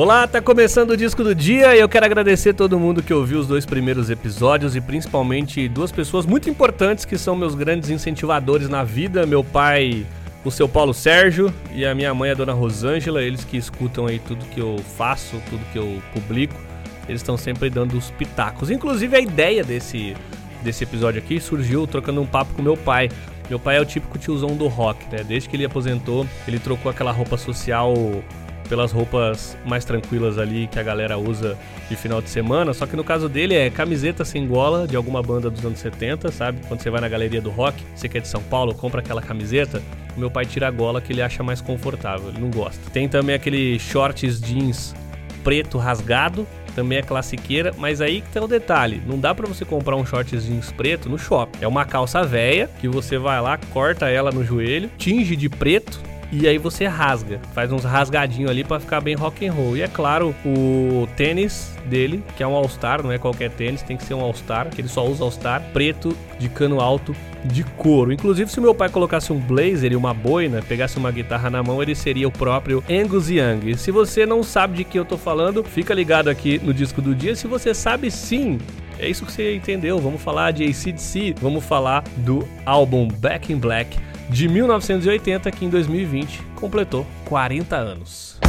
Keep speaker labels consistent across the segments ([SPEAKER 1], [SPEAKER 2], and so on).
[SPEAKER 1] Olá, tá começando o disco do dia e eu quero agradecer todo mundo que ouviu os dois primeiros episódios e principalmente duas pessoas muito importantes que são meus grandes incentivadores na vida, meu pai, o seu Paulo Sérgio e a minha mãe, a dona Rosângela, eles que escutam aí tudo que eu faço, tudo que eu publico. Eles estão sempre dando os pitacos. Inclusive a ideia desse desse episódio aqui surgiu trocando um papo com meu pai. Meu pai é o típico tiozão do rock, né? Desde que ele aposentou, ele trocou aquela roupa social pelas roupas mais tranquilas ali que a galera usa de final de semana. Só que no caso dele é camiseta sem gola de alguma banda dos anos 70, sabe? Quando você vai na galeria do rock, você que é de São Paulo, compra aquela camiseta. Meu pai tira a gola que ele acha mais confortável, ele não gosta. Tem também aquele shorts jeans preto rasgado, também é classiqueira, mas aí que tem o detalhe, não dá para você comprar um shorts jeans preto no shopping. É uma calça velha que você vai lá, corta ela no joelho, tinge de preto e aí você rasga, faz uns rasgadinhos ali para ficar bem rock and roll. E é claro, o tênis dele, que é um All-Star, não é qualquer tênis, tem que ser um All-Star, que ele só usa All-Star, preto, de cano alto, de couro. Inclusive, se meu pai colocasse um blazer e uma boina, pegasse uma guitarra na mão, ele seria o próprio Angus Young. Se você não sabe de que eu tô falando, fica ligado aqui no disco do dia. Se você sabe sim, é isso que você entendeu. Vamos falar de ACDC, vamos falar do álbum Back in Black de 1980, que em 2020 completou 40 anos.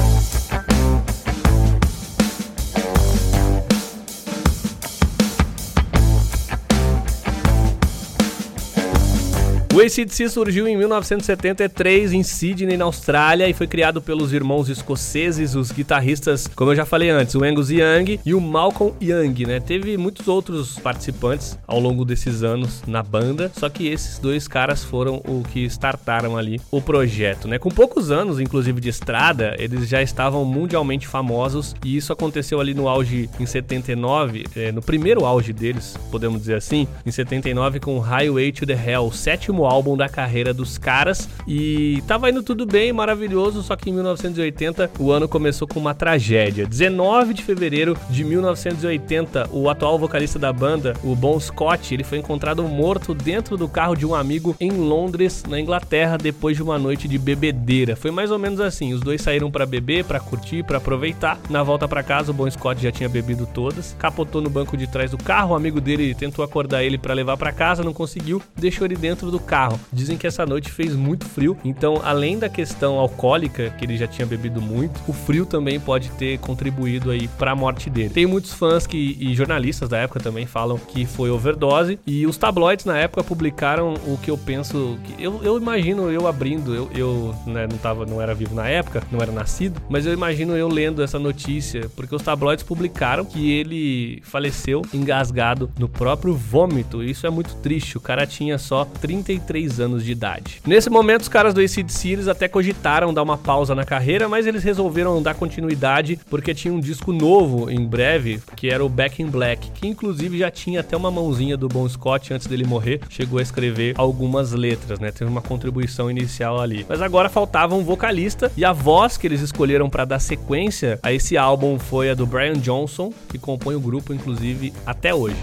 [SPEAKER 1] O ACDC surgiu em 1973 em Sydney, na Austrália, e foi criado pelos irmãos escoceses, os guitarristas, como eu já falei antes, o Angus Young e o Malcolm Young, né? Teve muitos outros participantes ao longo desses anos na banda, só que esses dois caras foram o que startaram ali o projeto, né? Com poucos anos, inclusive de estrada, eles já estavam mundialmente famosos e isso aconteceu ali no auge em 79, é, no primeiro auge deles, podemos dizer assim, em 79 com Highway to the Hell, sétimo último álbum da carreira dos caras e tava indo tudo bem, maravilhoso, só que em 1980 o ano começou com uma tragédia. 19 de fevereiro de 1980, o atual vocalista da banda, o Bon Scott, ele foi encontrado morto dentro do carro de um amigo em Londres, na Inglaterra, depois de uma noite de bebedeira. Foi mais ou menos assim, os dois saíram para beber, para curtir, para aproveitar. Na volta para casa, o Bon Scott já tinha bebido todas, capotou no banco de trás do carro, o amigo dele tentou acordar ele para levar para casa, não conseguiu, deixou ele dentro do carro. Dizem que essa noite fez muito frio, então além da questão alcoólica, que ele já tinha bebido muito, o frio também pode ter contribuído aí para a morte dele. Tem muitos fãs que, e jornalistas da época também falam que foi overdose, e os tabloides na época publicaram o que eu penso, que eu, eu imagino eu abrindo, eu, eu né, não, tava, não era vivo na época, não era nascido, mas eu imagino eu lendo essa notícia, porque os tabloides publicaram que ele faleceu engasgado no próprio vômito, isso é muito triste, o cara tinha só 33 33 anos de idade. Nesse momento, os caras do ACDC eles até cogitaram dar uma pausa na carreira, mas eles resolveram dar continuidade porque tinha um disco novo em breve, que era o Back in Black, que inclusive já tinha até uma mãozinha do Bon Scott antes dele morrer, chegou a escrever algumas letras, né? Teve uma contribuição inicial ali. Mas agora faltava um vocalista e a voz que eles escolheram para dar sequência a esse álbum foi a do Brian Johnson, que compõe o grupo inclusive até hoje.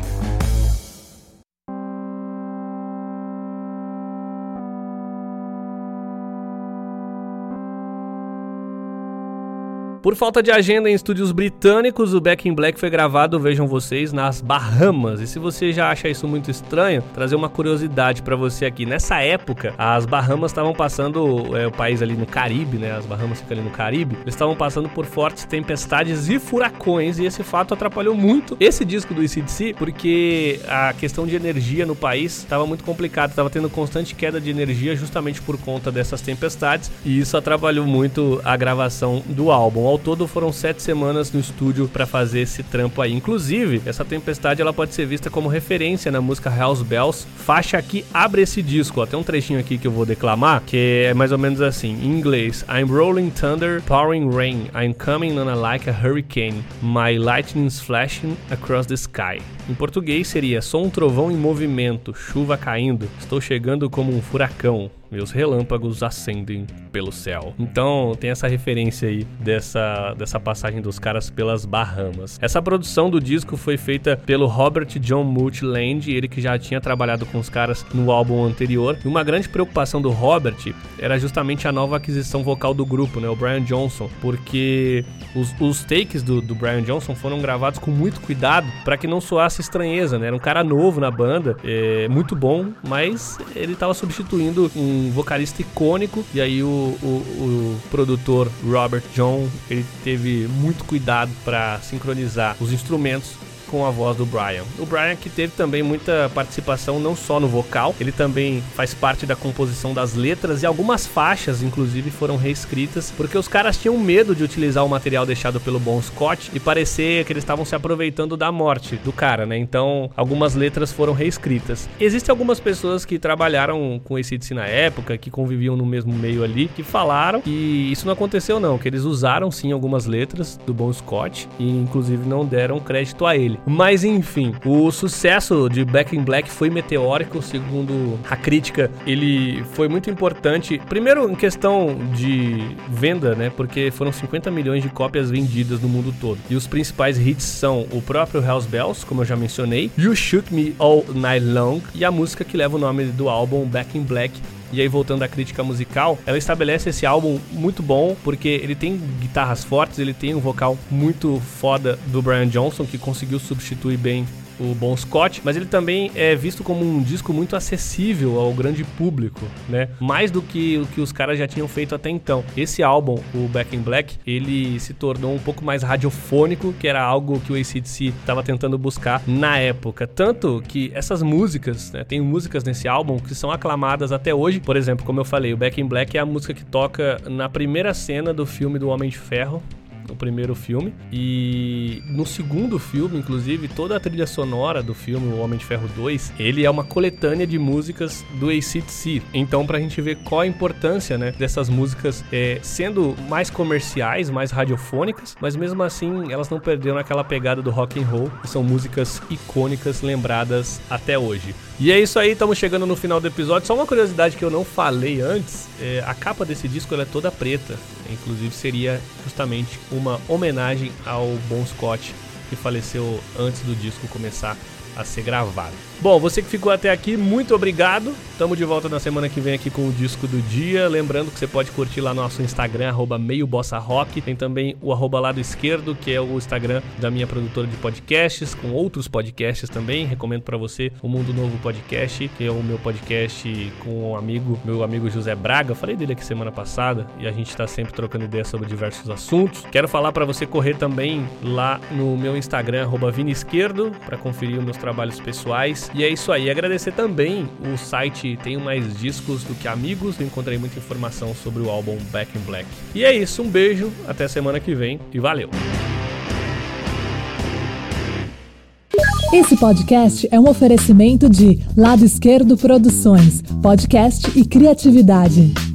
[SPEAKER 1] Por falta de agenda em estúdios britânicos, o Back in Black foi gravado, vejam vocês, nas Bahamas. E se você já acha isso muito estranho, trazer uma curiosidade para você aqui. Nessa época, as Bahamas estavam passando, é, o país ali no Caribe, né? As Bahamas ficam ali no Caribe. Eles estavam passando por fortes tempestades e furacões. E esse fato atrapalhou muito esse disco do ECDC, porque a questão de energia no país estava muito complicada. Estava tendo constante queda de energia justamente por conta dessas tempestades. E isso atrapalhou muito a gravação do álbum ao todo foram sete semanas no estúdio para fazer esse trampo aí. Inclusive, essa tempestade ela pode ser vista como referência na música House Bells, faixa que abre esse disco. Ó, tem um trechinho aqui que eu vou declamar, que é mais ou menos assim, em inglês: I'm rolling thunder, pouring rain, I'm coming on a like a hurricane, my lightning's flashing across the sky. Em português seria: sou um trovão em movimento, chuva caindo, estou chegando como um furacão meus relâmpagos acendem pelo céu. Então tem essa referência aí dessa dessa, dessa passagem dos caras pelas Bahamas. Essa produção do disco foi feita pelo Robert John Multiland, ele que já tinha trabalhado com os caras no álbum anterior. E uma grande preocupação do Robert era justamente a nova aquisição vocal do grupo, né, o Brian Johnson, porque os, os takes do, do, Brian Johnson foram gravados com muito cuidado para que não soasse estranheza, né? Era um cara novo na banda, é, muito bom, mas ele estava substituindo um vocalista icônico e aí o, o, o produtor Robert John ele teve muito cuidado para sincronizar os instrumentos com a voz do Brian. O Brian que teve também muita participação não só no vocal, ele também faz parte da composição das letras e algumas faixas, inclusive, foram reescritas porque os caras tinham medo de utilizar o material deixado pelo Bon Scott e parecer que eles estavam se aproveitando da morte do cara, né? Então, algumas letras foram reescritas. Existem algumas pessoas que trabalharam com esse na época, que conviviam no mesmo meio ali, que falaram que isso não aconteceu não, que eles usaram sim algumas letras do Bon Scott e inclusive não deram crédito a ele. Mas enfim, o sucesso de Back in Black foi meteórico, segundo a crítica. Ele foi muito importante, primeiro em questão de venda, né? Porque foram 50 milhões de cópias vendidas no mundo todo. E os principais hits são o próprio Hells Bells, como eu já mencionei, You Shook Me All Night Long e a música que leva o nome do álbum Back in Black, e aí, voltando à crítica musical, ela estabelece esse álbum muito bom, porque ele tem guitarras fortes, ele tem um vocal muito foda do Brian Johnson, que conseguiu substituir bem o Bon Scott, mas ele também é visto como um disco muito acessível ao grande público, né? Mais do que o que os caras já tinham feito até então. Esse álbum, o Back in Black, ele se tornou um pouco mais radiofônico, que era algo que o ACDC estava tentando buscar na época. Tanto que essas músicas, né, tem músicas nesse álbum que são aclamadas até hoje. Por exemplo, como eu falei, o Back in Black é a música que toca na primeira cena do filme do Homem de Ferro, no primeiro filme. E no segundo filme, inclusive, toda a trilha sonora do filme O Homem de Ferro 2, ele é uma coletânea de músicas do ACDC. Então, pra gente ver qual a importância, né, dessas músicas é, sendo mais comerciais, mais radiofônicas, mas mesmo assim elas não perderam aquela pegada do rock and roll, que são músicas icônicas lembradas até hoje. E é isso aí, estamos chegando no final do episódio. Só uma curiosidade que eu não falei antes: é, a capa desse disco é toda preta. Inclusive, seria justamente uma homenagem ao Bon Scott, que faleceu antes do disco começar a ser gravado. Bom, você que ficou até aqui, muito obrigado. Tamo de volta na semana que vem aqui com o disco do dia. Lembrando que você pode curtir lá no nosso Instagram, arroba. Tem também o arroba lado esquerdo, que é o Instagram da minha produtora de podcasts, com outros podcasts também. Recomendo para você o Mundo Novo Podcast, que é o meu podcast com um amigo, meu amigo José Braga. falei dele aqui semana passada e a gente tá sempre trocando ideias sobre diversos assuntos. Quero falar para você correr também lá no meu Instagram, arroba Vini Esquerdo, para conferir os meus trabalhos pessoais e é isso aí. Agradecer também o site Tenho Mais Discos do que Amigos. Eu encontrei muita informação sobre o álbum Back in Black. E é isso. Um beijo. Até semana que vem. E valeu.
[SPEAKER 2] Esse podcast é um oferecimento de Lado Esquerdo Produções, podcast e criatividade.